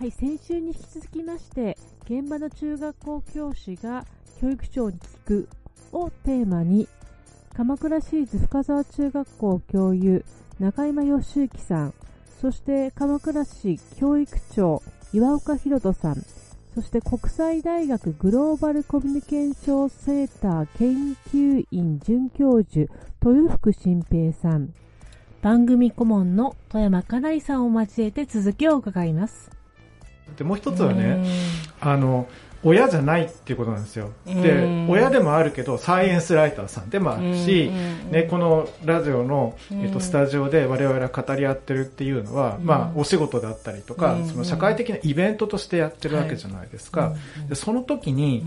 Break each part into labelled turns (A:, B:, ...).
A: はい、先週に引き続きまして、現場の中学校教師が教育長に聞くをテーマに、鎌倉市立深沢中学校教諭中山義之さん、そして鎌倉市教育長岩岡博人さん、そして国際大学グローバルコミュニケーションセンター研究員准教授豊福新平さん、番組顧問の富山かなりさんを交えて続きを伺います。
B: でもう一つはね、あの親じゃないっていうことなんですよ。で、親でもあるけど、サイエンスライターさん。でもあるし、ね、このラジオの、えっと、スタジオで我々が語り合ってるっていうのは、まあ、お仕事だったりとか、その社会的なイベントとしてやってるわけじゃないですか。でその時に、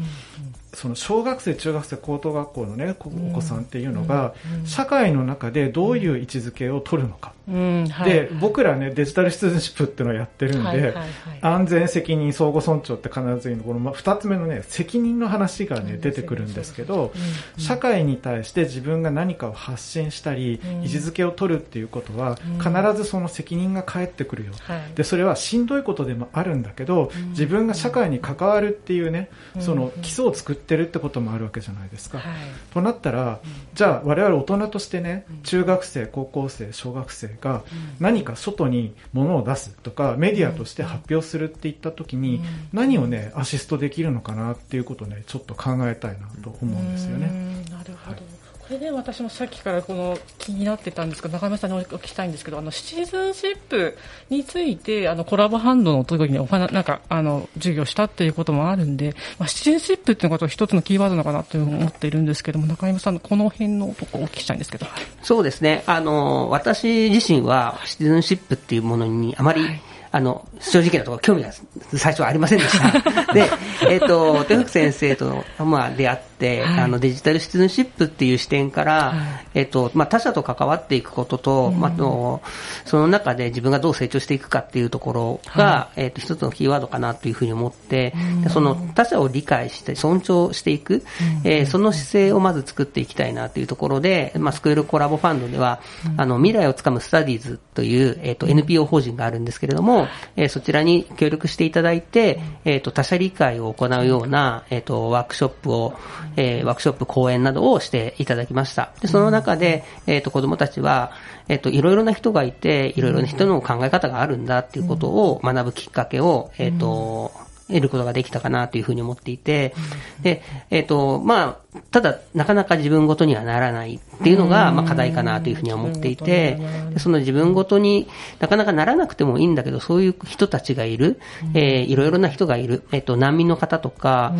B: その小学生、中学生、高等学校のね、お子さんっていうのが、社会の中でどういう位置づけを取るのか。で、僕らね、デジタルシティズンシップっていうのをやってるんで、安全責任相互尊重って必ず言うの、この二つ目のね、責任の話がね、出てくるんですけど、社会に対して自分が何かを発信したり、位置づけを取るっていうことは、必ずその責任が返ってくるよ。で、それはしんどいことでもあるんだけど、自分が社会に関わるっていうね、その基礎を作ってってるってこともあるわけじゃないですか。はい、となったら、じゃあ我々大人としてね、中学生、高校生、小学生が何か外に物を出すとか、メディアとして発表するっていった時に、何をね、アシストできるのかなっていうことをね、ちょっと考えたいなと思うんですよね。
C: なるほど。はいこれで私もさっきからこの気になってたんですけど中山さんにお聞きしたいんですけどあのシチズンシップについてあのコラボハンドの時にお話なんかあの授業したっていうこともあるんで、まあ、シチズンシップっていうことは一つのキーワードなのかなと思っているんですけども中山さんのこの辺のとこお聞きしたいんですけど。
D: そうですね。あの私自身はシチズンシップっていうものにあまり、はい。あの、正直なところ興味が最初はありませんでした。で、えっ、ー、と、豊福先生と、まあ、出会って、はい、あの、デジタルシティズンシップっていう視点から、はい、えっ、ー、と、まあ、他者と関わっていくことと、うん、まあ、と、その中で自分がどう成長していくかっていうところが、はい、えっ、ー、と、一つのキーワードかなというふうに思って、うん、その他者を理解して、尊重していく、うん、えー、その姿勢をまず作っていきたいなというところで、まあ、スクールコラボファンドでは、あの、未来をつかむスタディーズという、えっ、と、NPO 法人があるんですけれども、えー、そちらに協力していただいて、えっ、ー、と、他者理解を行うような、えっ、ー、と、ワークショップを、えー、ワークショップ講演などをしていただきました。で、その中で、えっ、と、子供たちは、えっ、と、いろいろな人がいて、いろいろな人の考え方があるんだっていうことを学ぶきっかけを、えっ、と、得ることができたかなというふうに思っていて、で、えっ、ー、と、まあ、ただ、なかなか自分ごとにはならないっていうのが、まあ、課題かなというふうに思っていて、その自分ごとになかなかならなくてもいいんだけど、そういう人たちがいる、えー、いろいろな人がいる、えっ、ー、と、難民の方とか、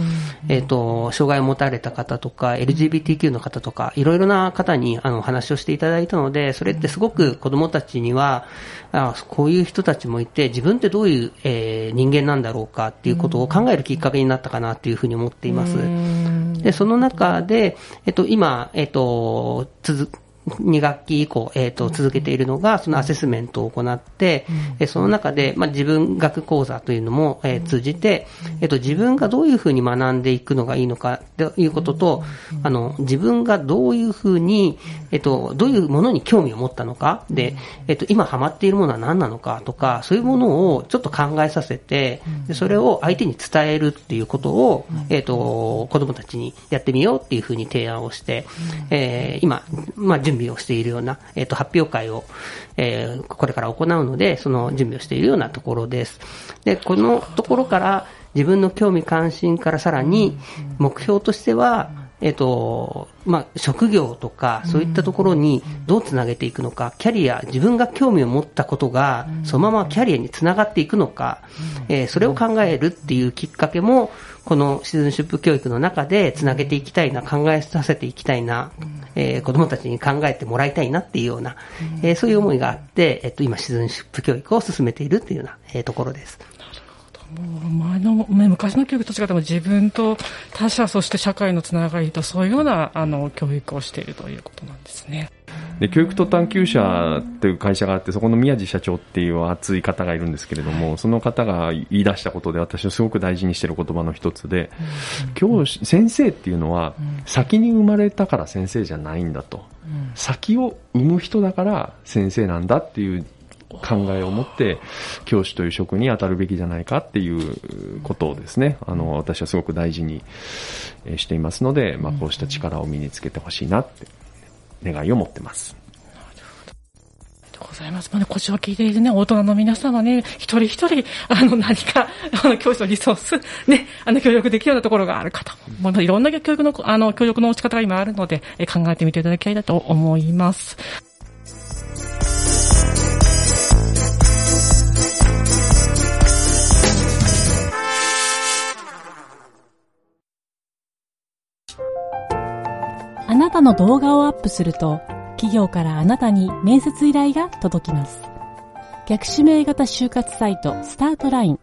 D: えっ、ー、と、障害を持たれた方とか、LGBTQ の方とか、いろいろな方に、あの、話をしていただいたので、それってすごく子供たちには、あこういう人たちもいて、自分ってどういう、えー、人間なんだろうかっていうことを考えるきっかけになったかなというふうに思っています。で、その中で、えっと、今、えっと、続く、2学期以降、えっ、ー、と、続けているのが、そのアセスメントを行って、うん、その中で、まあ、自分学講座というのも、えー、通じて、えっ、ー、と、自分がどういうふうに学んでいくのがいいのかということと、あの、自分がどういうふうに、えっ、と、どういうものに興味を持ったのか、で、えっ、と、今ハマっているものは何なのかとか、そういうものをちょっと考えさせて、でそれを相手に伝えるっていうことを、えっ、と、子供たちにやってみようっていうふうに提案をして、え今、まあ、準準備をしているような、えっ、と、発表会を、えー、これから行うので、その準備をしているようなところです。で、このところから、自分の興味関心からさらに、目標としては、えっ、と、まあ、職業とか、そういったところにどうつなげていくのか、キャリア、自分が興味を持ったことが、そのままキャリアにつながっていくのか、えー、それを考えるっていうきっかけも、このシズンシップ教育の中でつなげていきたいな、考えさせていきたいな、えー、子供たちに考えてもらいたいなっていうような、えー、そういう思いがあって、えっと、今、シズンシップ教育を進めているというような、えー、ところです。
C: もう前の、ね、昔の教育と違っても自分と他者そして社会のつながりとそういうようなあの教育をしているということなんですね。
E: で教育と探求者という会社があってそこの宮地社長っていう熱い方がいるんですけれども、はい、その方が言い出したことで私はすごく大事にしている言葉の一つで、うん、教師先生っていうのは、先に生まれたから先生じゃないんだと、うん、先を生む人だから先生なんだっていう考えを持って教師という職に当たるべきじゃないかっていうことをですね、あの、私はすごく大事にしていますので、まあ、こうした力を身につけてほしいなって願いを持ってます。
C: ございます。まあね、こちらを聞いているね、大人の皆様ね、一人一人、あの、何か、あの、教師のリソース、ね、あの、協力できるようなところがあるかと。もういろんな教育の、あの、協力の仕方が今あるので、え考えてみていただきたいなと思います。
A: たの動画をアップすると、企業からあなたに面接依頼が届きます。逆指名型就活サイトスタートライン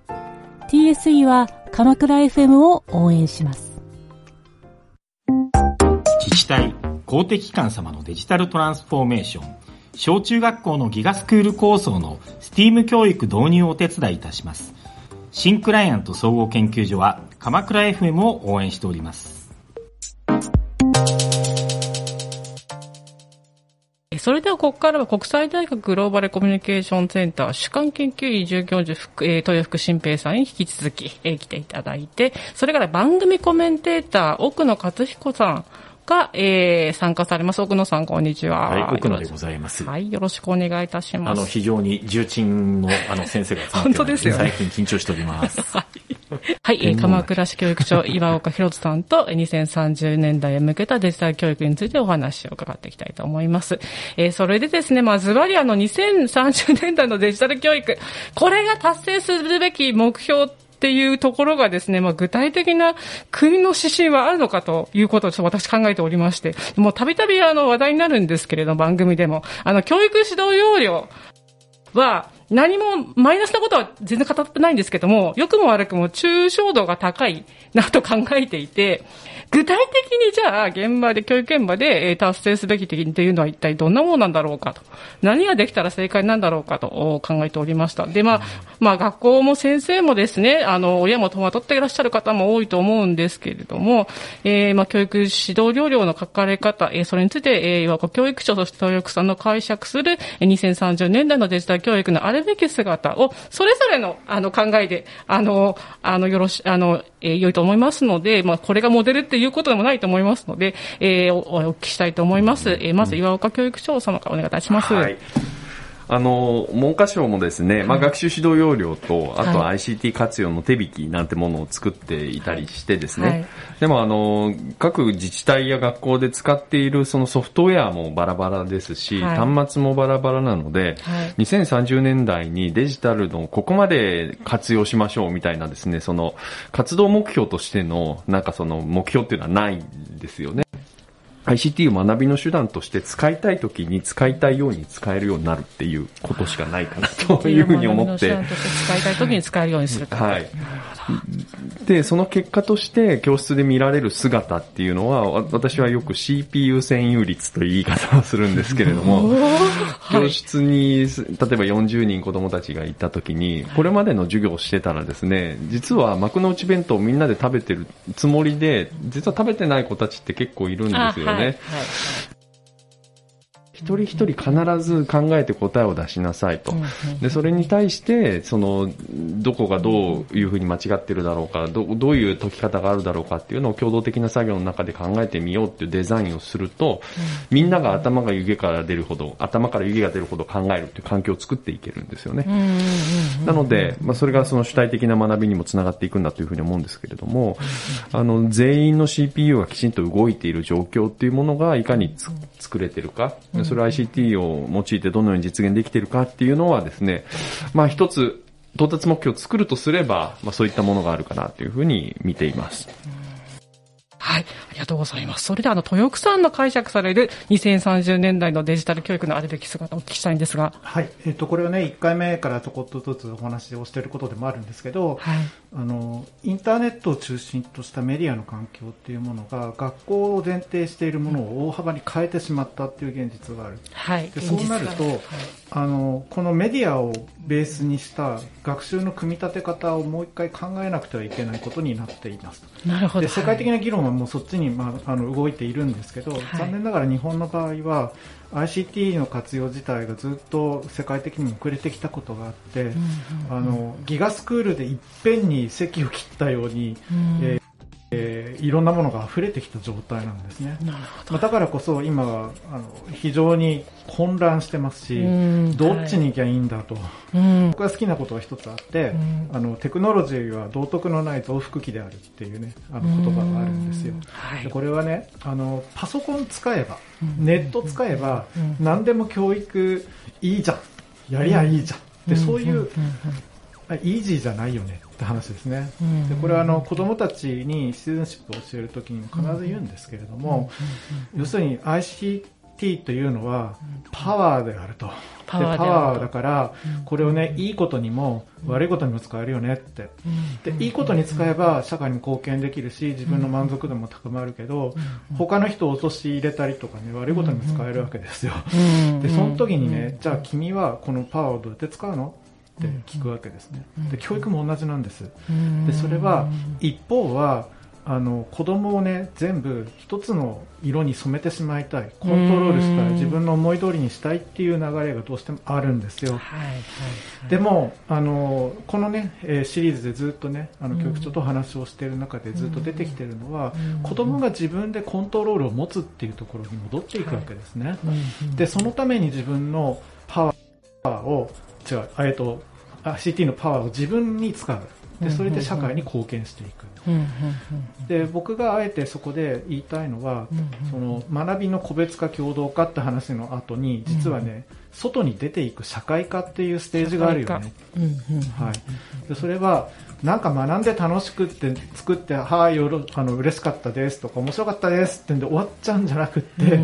A: TSE は鎌倉 FM を応援します。
F: 自治体、公的機関様のデジタルトランスフォーメーション、小中学校のギガスクール構想の STEAM 教育導入をお手伝いいたします。新クライアント総合研究所は鎌倉 FM を応援しております。
C: それではここからは国際大学グローバルコミュニケーションセンター主幹研究員准教授、えー、豊福新平さんに引き続き、えー、来ていただいて、それから番組コメンテーター、奥野克彦さん、が、えー、参加されます。奥野さん、こんにちは。
G: はい、奥野でございます。
C: はい、よろしくお願いいたします。
G: あの、非常に重鎮の、あの、先生が
C: 本当ですよ、
G: ね、最近緊張しております。
C: はい。はい、えー、鎌倉市教育長、岩岡博人さんと、2030年代へ向けたデジタル教育についてお話を伺っていきたいと思います。えー、それでですね、まあ、ズバリあの、2030年代のデジタル教育、これが達成するべき目標っていうところがですね、まあ、具体的な国の指針はあるのかということをちょっと私考えておりまして、もうたびたびあの話題になるんですけれど、番組でも。あの、教育指導要領は、何もマイナスなことは全然語ってないんですけども、良くも悪くも抽象度が高いなと考えていて、具体的にじゃあ、現場で、教育現場で達成すべき的というのは一体どんなものなんだろうかと。何ができたら正解なんだろうかと考えておりました。で、まあ、まあ、学校も先生もですね、あの、親も戸惑っていらっしゃる方も多いと思うんですけれども、えー、まあ、教育指導料料の書かれ方、えー、それについて、えー、岩子教育庁、そして教育さんの解釈する、2030年代のデジタル教育のあれるべき姿を、それぞれの、あの、考えで、あの、あの、よろし、あの、えー、良いと思いますので、まあ、これがモデルっていうことでもないと思いますので、えー、おお聞きしたいと思います。えー、まず岩岡教育長様からお願いいたします。はい
E: あの、文科省もですね、まあ、学習指導要領と、あと ICT 活用の手引きなんてものを作っていたりしてですね、はい、でもあの、各自治体や学校で使っているそのソフトウェアもバラバラですし、はい、端末もバラバラなので、はい、2030年代にデジタルのここまで活用しましょうみたいなですね、その活動目標としての、なんかその目標っていうのはないんですよね。ICT を学びの手段として使いたいときに使いたいように使えるようになるっていうことしかないかなというふうに思って。使
C: いたいときに使えるようにする
E: はい。で、その結果として教室で見られる姿っていうのは、私はよく CPU 占有率という言い方をするんですけれども、教室に、例えば40人子供たちがいたときに、これまでの授業をしてたらですね、実は幕の内弁当をみんなで食べてるつもりで、実は食べてない子たちって結構いるんですよね。ね。一人一人必ず考えて答えを出しなさいと。で、それに対して、その、どこがどういうふうに間違ってるだろうか、どどういう解き方があるだろうかっていうのを共同的な作業の中で考えてみようっていうデザインをすると、みんなが頭が湯気から出るほど、頭から湯気が出るほど考えるっていう環境を作っていけるんですよね。なので、まあ、それがその主体的な学びにもつながっていくんだというふうに思うんですけれども、あの、全員の CPU がきちんと動いている状況っていうものがいかに作れてるか、それは ICT を用いてどのように実現できているかっていうのはですね、まあ一つ到達目標を作るとすれば、まあそういったものがあるかなというふうに見ています。
C: はい。ありがとうございます。それであの、豊福さんの解釈される2030年代のデジタル教育のあるべき姿をお聞きしたいんですが。
B: はい。えっ、と、これはね、1回目からちょこっとずつお話をしていることでもあるんですけど、はい、あの、インターネットを中心としたメディアの環境っていうものが、学校を前提しているものを大幅に変えてしまったっていう現実がある。
C: はい。
B: でそうなると、はい、あの、このメディアをベースにした学習の組み立て方をもう一回考えなくてはいけないことになっています。
C: なるほど。
B: で、世界的な議論はもそっちに、まあ、あの動いているんですけど、
C: はい。
B: 残念ながら日本の場合は ICT の活用自体がずっと世界的にも遅れてきたことがあって、あのギガスクールでいっぺんに席を切ったように、えーえーいろんなものが溢れてきた状態なんですね。
C: なるほ
B: まあ、だからこそ今はあの非常に混乱してますし、
C: うん
B: どっちに行きゃいいんだと、
C: ど。うん。
B: 僕が好きなことが一つあって、
C: ん。
B: あのテクノロジーは道徳のない増幅器であるっていうねあの言葉があるんですよ。
C: はい。
B: で。これはねあのパソコン使えば、ネット使えば、
C: うん。
B: 何でも教育いいじゃん。やりゃいいじゃん、でそういう、あイージーじゃないよねって話ですね。
C: うん。
B: でこれはあの子供たちにシティズンシップを教えるときにも必ず言うんですけれども、要するに ICT というのはパワーであると。で
C: パワーであると。
B: パワーだから、これをね、いいことにも悪いことにも使えるよねって。で、いいことに使えば社会に貢献できるし、自分の満足度も高まるけど、他の人を陥れたりとかね、悪いことにも使えるわけですよ。で、その時にね、じゃあ君はこのパワーをどうやって使うの？って聞くわけですね。で、教育も同じなんです。で、それは、一方は、あの子供をね全部一つの色に染めてしまいたい。コントロールしたい。自分の思い通りにしたいっていう流れがどうしてもあるんですよ、
C: はいはいはい。
B: でもあのこのね、えーシリーズでずっとねあの教育長とお話をしている中でずっと出てきているのは、子供が自分でコントロールを持つっていうところに戻っていくわけですね、でそのために自分のパワーを違うえっと CT のパワーを自分に使う。でそれで社会に貢献していく、で僕があえてそこで言いたいのは、その学びの個別化共同化って話の後に実はね、外に出ていく社会化っていうステージがあるよね、はい、でそれはなんか学んで楽しくって作ってはいよろあの嬉しかったですとか面白かったですってんで終わっちゃうんじゃなくって、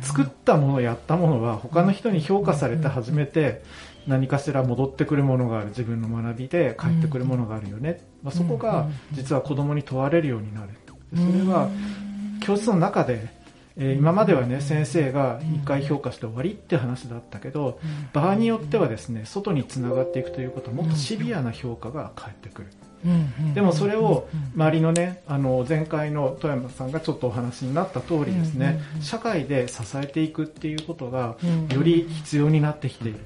B: 作ったものやったものは他の人に評価されて初めて何かしら戻ってくるものがある自分の学びで返ってくるものがあるよね、まあ、そこが実は子供に問われるようになる。でそれは教室の中で、えー今まではね先生が1回評価して終わりって話だったけど場合によってはですね外につながっていくということはもっとシビアな評価が返ってくる。でもそれを周りのねあの前回の富山さんがちょっとお話になった通りですね社会で支えていくっていうことがより必要になってきている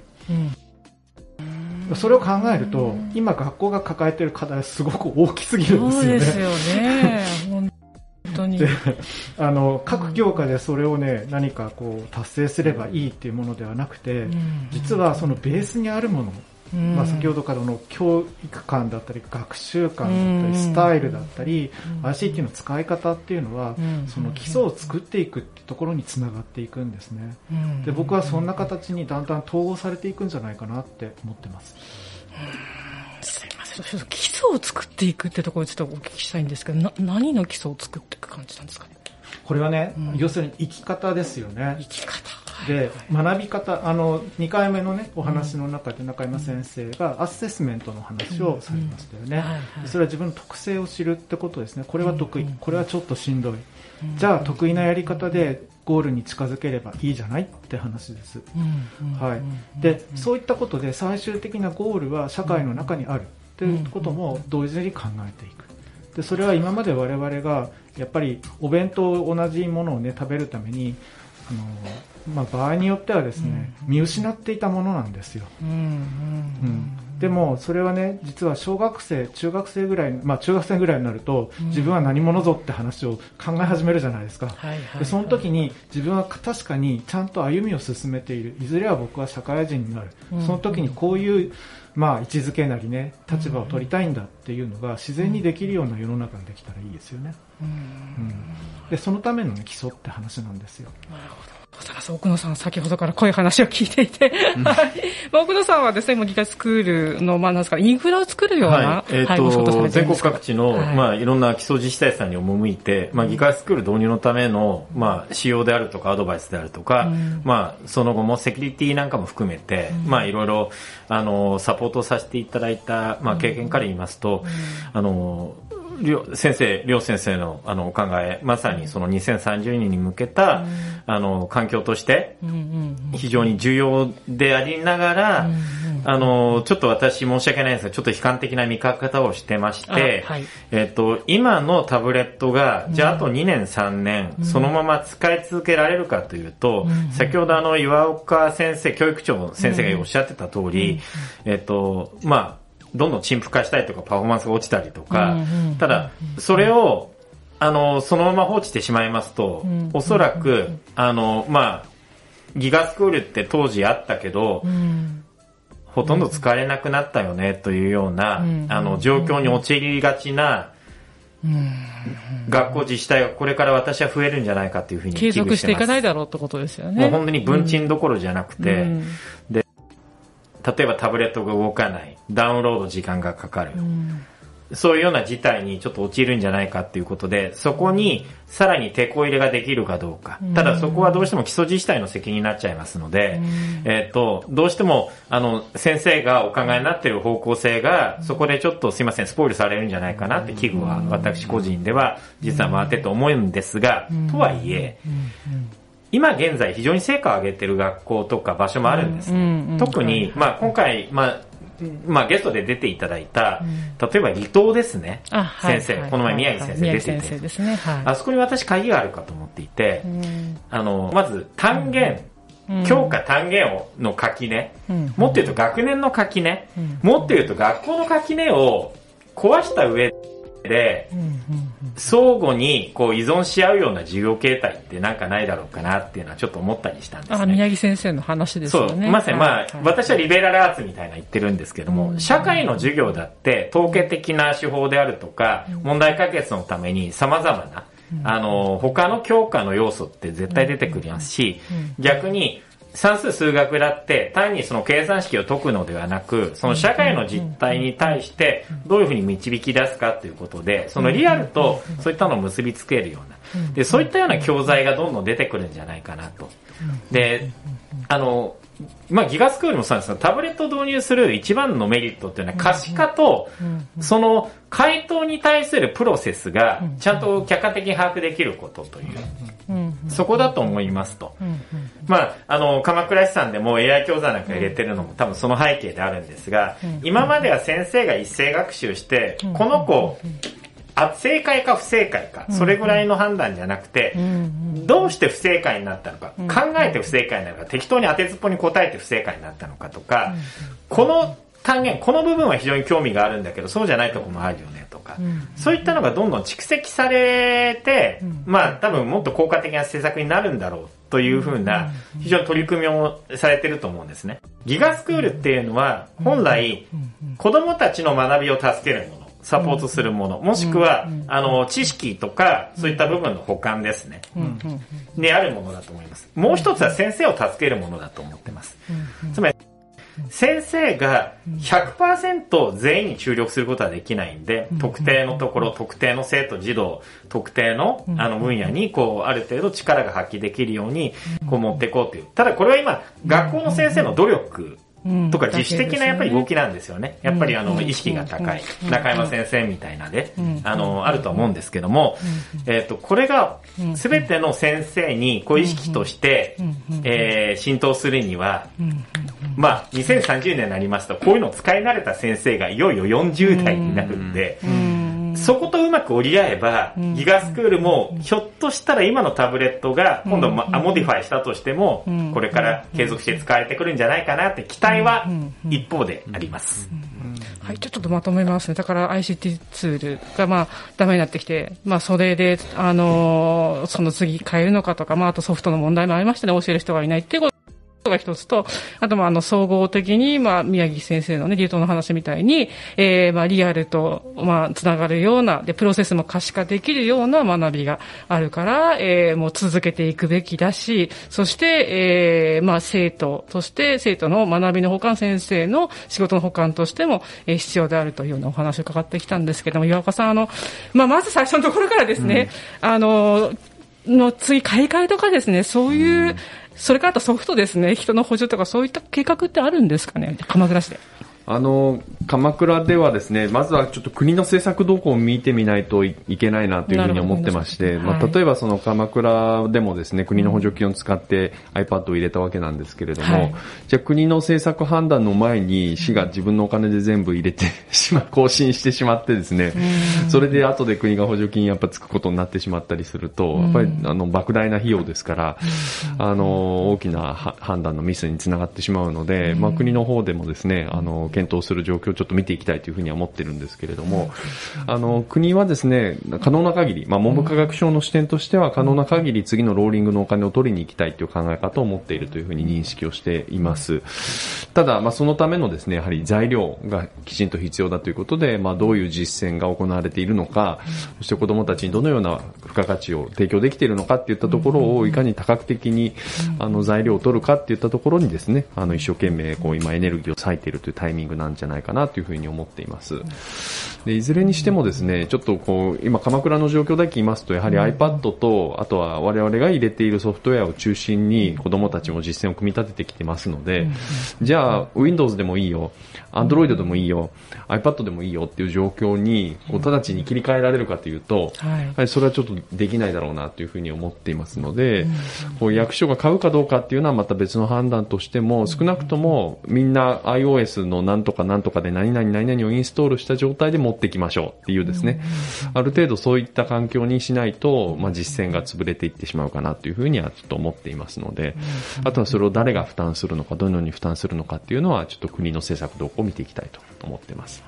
B: それを考えると今学校が抱えている課題はすごく大きすぎるん
C: そう
B: で
C: ですす
B: よね
C: よね。本当に。
B: であの各教科でそれをね何かこう達成すればいいっていうものではなくて実はそのベースにあるものまあ、先ほどからの教育観だったり学習観だったりスタイルだったり ICT の使い方っていうのはその基礎を作っていくってところにつながっていくんですね。で僕はそんな形にだんだん統合されていくんじゃないかなって思ってます。
C: すいません。基礎を作っていくってところをちょっとお聞きしたいんですけど、な何の基礎を作っていく感じなんですかね？
B: これはね、要するに生き方ですよね。
C: 生き方。
B: で学び方あの2回目のねお話の中で中山先生がアセスメントの話をされましたよね、それは自分の特性を知るってことですね。これは得意。これはちょっとしんどい。じゃあ得意なやり方でゴールに近づければいいじゃないって話です、はい、でそういったことで最終的なゴールは社会の中にある。っていうことも同時に考えていく。でそれは今まで我々がやっぱりお弁当同じものをね食べるためにあのまあ、場合によってはですね、見失っていたものなんですよ、うんでもそれはね実は小学生中学生ぐらい、まあ、中学生ぐらいになると、自分は何者ぞって話を考え始めるじゃないですか、
C: はいはい
B: でその時に自分は確かにちゃんと歩みを進めている。いずれは僕は社会人になる、その時にこういう、まあ、位置づけなりね立場を取りたいんだっていうのが自然にできるような世の中にできたらいいですよね、うん。でそのための、ね、基礎って話なんですよ
C: 奥野さん、先ほどからこういう話を聞いていて、はい。まあ奥野さんはですね、もうギガスクールの、まあ、なんですか、インフラを作るような、
G: はい。えっ、
C: はいお仕事さ
G: と、
C: れてる
G: 全国各地の、
C: はい。
G: まあ、いろんな基礎自治体さんに赴いて、まあ、ギガスクール導入のための、まあ、仕様であるとか、アドバイスであるとか、まあ、その後もセキュリティなんかも含めて、まあ、いろいろ、あの、サポートさせていただいた、まあ、経験から言いますと、あの、先生、両先生のあのお考え、まさにその2030年に向けた、あの環境として非常に重要でありながら、あのちょっと私申し訳ないんですが、ちょっと悲観的な見方をしてまして、はい、えっと今のタブレットがじゃああと2年3年、そのまま使い続けられるかというと、先ほどあの岩岡先生、教育長の先生がおっしゃってた通り、えっとまあどんどん陳腐化したりとかパフォーマンスが落ちたりとか、ただ、それを、あの、そのまま放置してしまいますと、おそらく、あの、まあ、ギガスクールって当時あったけど、ほとんど使えなくなったよねというような、あの、状況に陥りがちな、学校自治体がこれから私は増えるんじゃないかというふうに
C: 継続していかないだろうってことですよね。
G: もう本当に文鎮どころじゃなくて、で、例えばタブレットが動かない、ダウンロード時間がかかる。そういうような事態にちょっと陥るんじゃないかっていうことで、そこにさらに手こ入れができるかどうか。ただそこはどうしても基礎自治体の責任になっちゃいますので、えっ、と、どうしても、あの、先生がお考えになっている方向性が、そこでちょっとすいません、スポイルされるんじゃないかなって危惧は私個人では実は回ってと思うんですが、とはいえ、今現在非常に成果を上げてる学校とか場所もあるんです、ね、特に、まあ、今回、まあ、まあ、ゲストで出ていただいた、例えば離島ですね、先生、この前宮城先生出ていて、ですねあそこに私鍵があるかと思っていて、あの、まず単元、教科単元の垣根、もっと言うと学年の垣根、もっと言うと学校の垣根を壊した上で、相互にこう依存し合うような授業形態ってなんかないだろうかなっていうのはちょっと思ったりしたんですね。あ、
C: 宮城先生の話ですよね。
G: そう、まさにまあ、はい、私はリベラルアーツみたいな言ってるんですけども、うん、社会の授業だって統計的な手法であるとか、問題解決のために様々な、あの、他の教科の要素って絶対出てくりますし、逆に算数数学だって単にその計算式を解くのではなく、その社会の実態に対してどういうふうに導き出すかということで、そのリアルとそういったのを結びつけるような。で、そういったような教材がどんどん出てくるんじゃないかなと。で、あの、まあ、ギガスクールもそうなんですが、タブレットを導入する一番のメリットっていうのは可視化と、その回答に対するプロセスがちゃんと客観的に把握できることという。そこだと思いますと。まあ、あの、鎌倉市さんでも AI 教材なんか入れてるのも多分その背景であるんですが、今までは先生が一斉学習して、この子、あ正解か不正解か、それぐらいの判断じゃなくて、どうして不正解になったのか、考えて不正解なのか、適当に当てずっぽに答えて不正解になったのかとか、この単元、この部分は非常に興味があるんだけど、そうじゃないとこもあるよねとか、うん、そういったのがどんどん蓄積されて、うん、まあ多分もっと効果的な施策になるんだろうというふうな、非常に取り組みをされてると思うんですね。ギガスクールっていうのは、本来、子供たちの学びを助けるもの。サポートするもの、もしくは、あの、知識とか、そういった部分の補完ですね。であるものだと思います。もう一つは先生を助けるものだと思ってます。つまり、先生が100%全員に注力することはできないんで、特定のところ、特定の生徒、児童、特定のあの分野に、こう、ある程度力が発揮できるように、こう持っていこうという。ただこれは今、学校の先生の努力とか自主的なやっぱり動きなんですよね。やっぱりあの意識が高い。中山先生みたいなで、あの、あると思うんですけども、えっと、これが全ての先生にこう意識として、えー、浸透するには、まあ、2030年になりますと、こういうのを使い慣れた先生がいよいよ40代になるんで、そことうまく折り合えば、 GIGA スクールも、ひょっとしたら今のタブレットが、今度、ま、モディファイしたとしても、これから継続して使われてくるんじゃないかなって期待は一方であります。
C: はい、ちょっとまとめますね。だから ICT ツールがまあダメになってきて、まあそれで、あのー、その次変えるのかとか、まああとソフトの問題もありましたね。教える人がいないっていうことが一つと、あと、まあ、あの、総合的に、まあ、宮城先生のね、流動の話みたいに、えー、まあ、リアルと、まあ、つながるような、で、プロセスも可視化できるような学びがあるから、えー、もう続けていくべきだし、そして、えー、まあ、生徒、そして生徒の学びの補完先生の仕事の補完としても、えー、必要であるというようなお話を伺ってきたんですけども、岩岡さん、あの、まあ、まず最初のところからですね、うん、あの、の次、買い替えとかですね、そういう、うんそれからあとソフトですね、人の補助とかそういった計画ってあるんですかね、鎌倉市で。
E: あの鎌倉ではですね、まずはちょっと国の政策動向を見てみないといけないなというふうに思ってまして、まあ、例えばその鎌倉でもですね、国の補助金を使って iPad を入れたわけなんですけれども、はい、じゃあ国の政策判断の前に市が自分のお金で全部入れてしま、更新してしまってですね、それで後で国が補助金やっぱつくことになってしまったりすると、やっぱりあの莫大な費用ですから、あの、大きな判断のミスにつながってしまうので、まあ国の方でもですね、あの、検討する状況ちょっと見ていきたいというふうには思ってるんですけれども、あの、国はですね、可能な限り、まあ、文部科学省の視点としては可能な限り次のローリングのお金を取りに行きたいという考え方を持っているというふうに認識をしています。ただ、まあ、そのためのですね、やはり材料がきちんと必要だということで、まあ、どういう実践が行われているのか、そして子供たちにどのような付加価値を提供できているのかっていったところをいかに多角的にあの材料を取るかっていったところにですね、あの一生懸命こう今エネルギーを割いているというタイミングなんじゃないかなというふうに思っています。でいずれにしてもですね、ちょっとこう、今鎌倉の状況だけ言いますと、やはり iPad と、あとは我々が入れているソフトウェアを中心に子供たちも実践を組み立ててきてますので、じゃあ Windows でもいいよ、Android でもいいよ、iPad でもいいよっていう状況に、こう直ちに切り替えられるかというと、はい、それはちょっとできないだろうなというふうに思っていますので、こう役所が買うかどうかっていうのはまた別の判断としても、少なくともみんな iOS のなんとかなんとかで何々何々をインストールした状態で持ってきましょうっていうですね、ある程度そういった環境にしないと、まあ、実践が潰れていってしまうかなというふうにはちょっと思っていますので、あとはそれを誰が負担するのか、どのように負担するのかっていうのは、ちょっと国の政策動向を見ていきたいと思っています。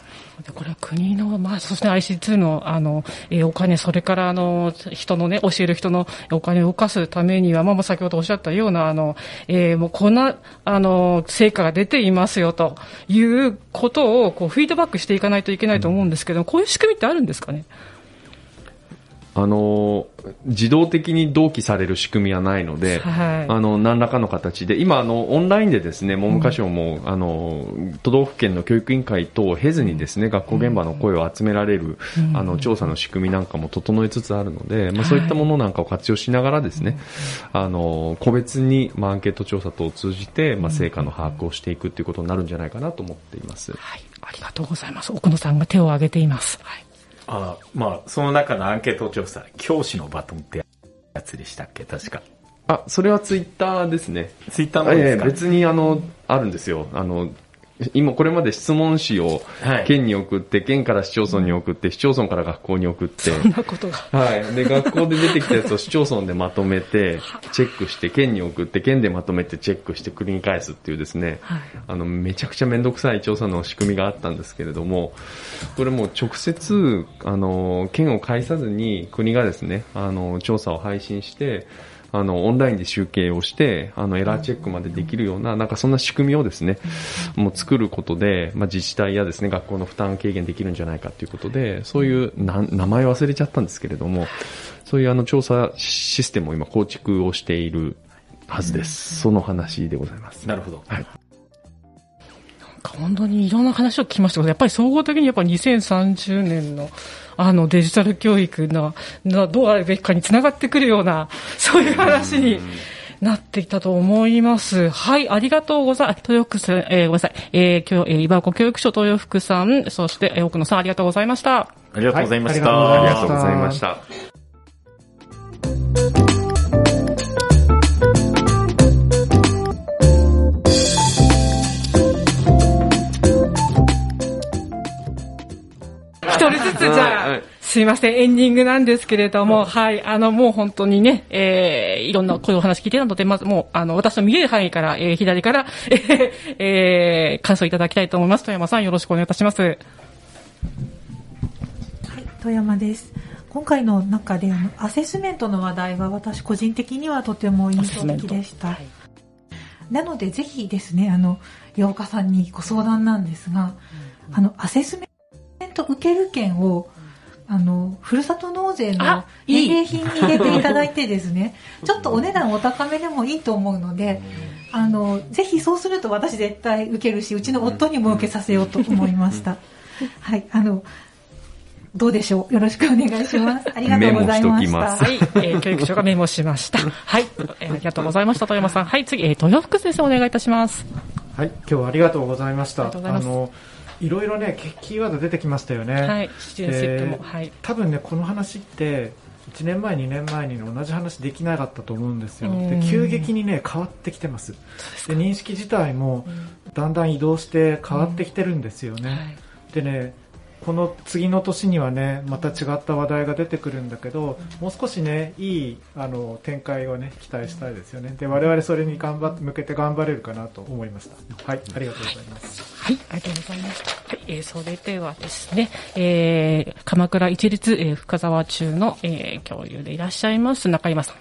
C: これは国の、まあ、そして IC2 の、あの、え、お金、それから、あの、人のね、教える人のお金を動かすためには、まあ、先ほどおっしゃったような、あの、えー、もうこんな、あの、成果が出ていますよ、ということを、こう、フィードバックしていかないといけないと思うんですけど、こういう仕組みってあるんですかね？
E: あの自動的に同期される仕組みはないので、はい、あの何らかの形で今あのオンラインでですね文部科省も、うん、あの都道府県の教育委員会等を経ずにですね学校現場の声を集められる、うん、あの調査の仕組みなんかも整えつつあるので、まあ、そういったものなんかを活用しながらですね、はい、あの個別に、まあ、アンケート調査等を通じて、まあ、成果の把握をしていくということになるんじゃないかなと思っています。
C: はい、ありがとうございます。奥野さんが手を挙げています。はい
G: あまあ、その中のアンケート調査、教師のバトンってやつでしたっけ、確か。
E: あ、それはツイッターですね。
G: ツイッターのですか、
E: ええ、別にあの、あるんですよ。あの、今これまで質問紙を県に送って、県から市町村に送って、市町村から学校に送って、
C: そんなことが。
E: はい。で、学校で出てきたやつを市町村でまとめて、チェックして、県に送って、県でまとめてチェックして繰り返すっていうですね、はい、あの、めちゃくちゃめんどくさい調査の仕組みがあったんですけれども、これも直接、あの、県を介さずに国がですね、あの、調査を配信して、あの、オンラインで集計をして、あの、エラーチェックまでできるような、なんかそんな仕組みをですね、もう作ることで、まあ、自治体やですね、学校の負担軽減できるんじゃないかということで、そういうな、名前忘れちゃったんですけれども、そういうあの、調査システムを今構築をしているはずです。その話でございます。
G: なるほど。はい。
C: 本当にいろんな話を聞きましたけど、やっぱり総合的にやっぱ2030年のあのデジタル教育のどうあるべきかにつながってくるような、そういう話に。なっていたと思います。はい、ありがとうございます。豊福さん、えー、ごめんなさい。えー、今日、えー、茨城教育省豊福さん、そして、えー、奥野さん、ありがとうございました。あ
G: りがとうございました。
E: はい、ありがとうございました。
C: つじゃあ、すいません、エンディングなんですけれども、はい、あの、もう本当にね、えー、いろんなこういうお話聞いてたので、まずもう、あの、私の見える範囲から、えー、左から、えー、えー、感想いただきたいと思います。富山さん、よろしくお願いいたします。はい、
H: 富山です。今回の中で、あの、アセスメントの話題は、私個人的にはとても印象的でした。はい、なので、ぜひですね、あの、八岡さんにご相談なんですが、うん、あの、アセスメントト受ける券をあの、ふるさと納税の返礼品に入れていただいてですね、ちょっとお値段お高めでもいいと思うので、あの、ぜひそうすると私絶対受けるし、うちの夫にも受けさせようと思いました。はい、あの、どうでしょう？よろしくお願いします。ありがとうございました。
C: はい、えー、教育長がメモしました。はい、えー、ありがとうございました、富山さん。はい、次、えー、豊福先生お願いいたします。
B: はい、今日はありがとうございました。
C: ありがとうございます
B: の、いろいろね、キーワード出てきましたよね。
C: はい、シチズンシップも。
B: で
C: はい。
B: 多分ね、この話って、1年前、2年前に同じ話できなかったと思うんですよ。
C: うん
B: で急激にね、変わってきてます。で認識自体もだんだん移動して変わってきてるんですよね。
C: はい
B: でね、この次の年にはね、また違った話題が出てくるんだけど、もう少しね、いいあの展開をね、期待したいですよね。で、我々それに頑張っ向けて頑張れるかなと思いました。はい、ありがとうございます。
C: はい、ありがとうございました。はい、えー、それではですね、えー、鎌倉一律、えー、深沢中の、えー、教諭でいらっしゃいます、中山さん。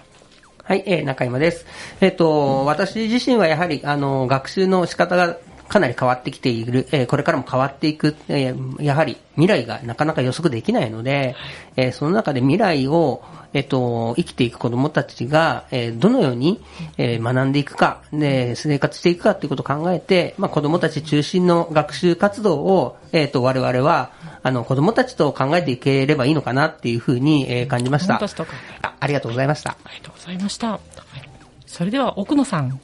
D: はい、えー中山です。えっ、と、私自身はやはり、あの、学習の仕方がかなり変わってきている、えーこれからも変わっていく、えーやはり未来がなかなか予測できないので、えーその中で未来を、えっ、と、生きていく子供たちが、えーどのように、えー学んでいくか、で、生活していくかということを考えて、まあ、子供たち中心の学習活動を、えっ、と、我々は、あの、子供たちと考えていければいいのかなっていうふうに、えー感じました。
C: 子供たちとか
D: あありがとうございました。
C: ありがとうございました。はいそれでは、奥野さん。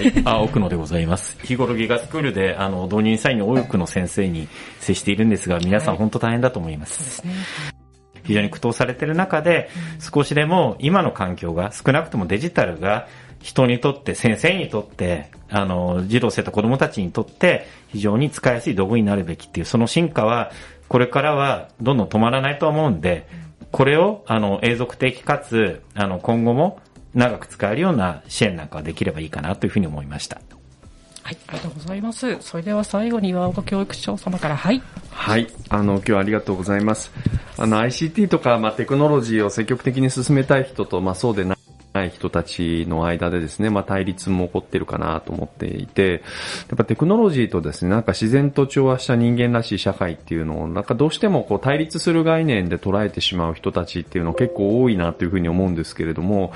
G: はい、あ、奥野でございます。日頃ギガスクールで、あの、導入際に多くの先生に接しているんですが、皆さん本当大変だと思います。
C: ですね。
G: 非常に苦闘されている中で、少しでも今の環境が、少なくともデジタルが、人にとって、先生にとって、あの、児童生徒子供たちにとって、非常に使いやすい道具になるべきっていう、その進化は、これからはどんどん止まらないと思うんで、これを、あの、永続的かつ、あの、今後も長く使えるような支援なんかができればいいかなというふうに思いました。
C: はい、ありがとうございます。それでは最後に岩岡教育長様から、はい。
E: はい。あの、今日はありがとうございます。あの、ICT とか、まあ、テクノロジーを積極的に進めたい人と、まあ、そうでない。人たちの間でですね、まあ、対立も起こってるかなと思っていて、やっぱテクノロジーとですね、なんか自然と調和した人間らしい社会っていうのを、なんかどうしてもこう対立する概念で捉えてしまう人たちっていうの結構多いなというふうに思うんですけれども、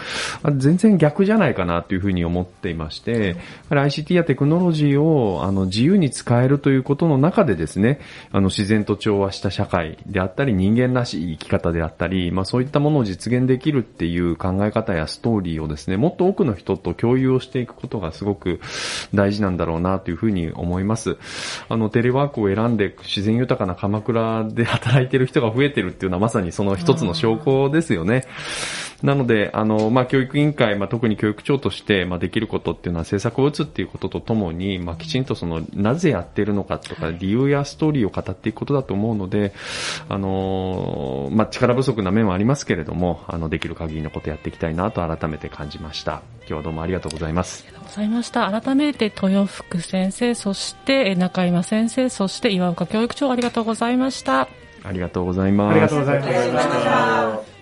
E: 全然逆じゃないかなというふうに思っていまして、やはり ICT やテクノロジーをあの自由に使えるということの中でですね、あの自然と調和した社会であったり人間らしい生き方であったり、まあそういったものを実現できるっていう考え方やストーリーーリーをですね、もっと多くの人と共有をしていくことがすごく大事なんだろうなというふうに思います。あのテレワークを選んで自然豊かな鎌倉で働いてる人が増えてるっていうのはまさにその一つの証拠ですよね。なので、あの、まあ、教育委員会、まあ、特に教育長として、まあ、できることっていうのは政策を打つっていうこととともに、まあ、きちんとその、なぜやってるのかとか、理由やストーリーを語っていくことだと思うので、あの、まあ、力不足な面はありますけれども、あの、できる限りのことやっていきたいなと改めて感じました。今日はどうもありがとうございます。
C: ありがとうございました。改めて、豊福先生、そして、え中山先生、そして、岩岡教育長、ありがとうございました。
E: ありがとうございます。
B: ありがとうございました。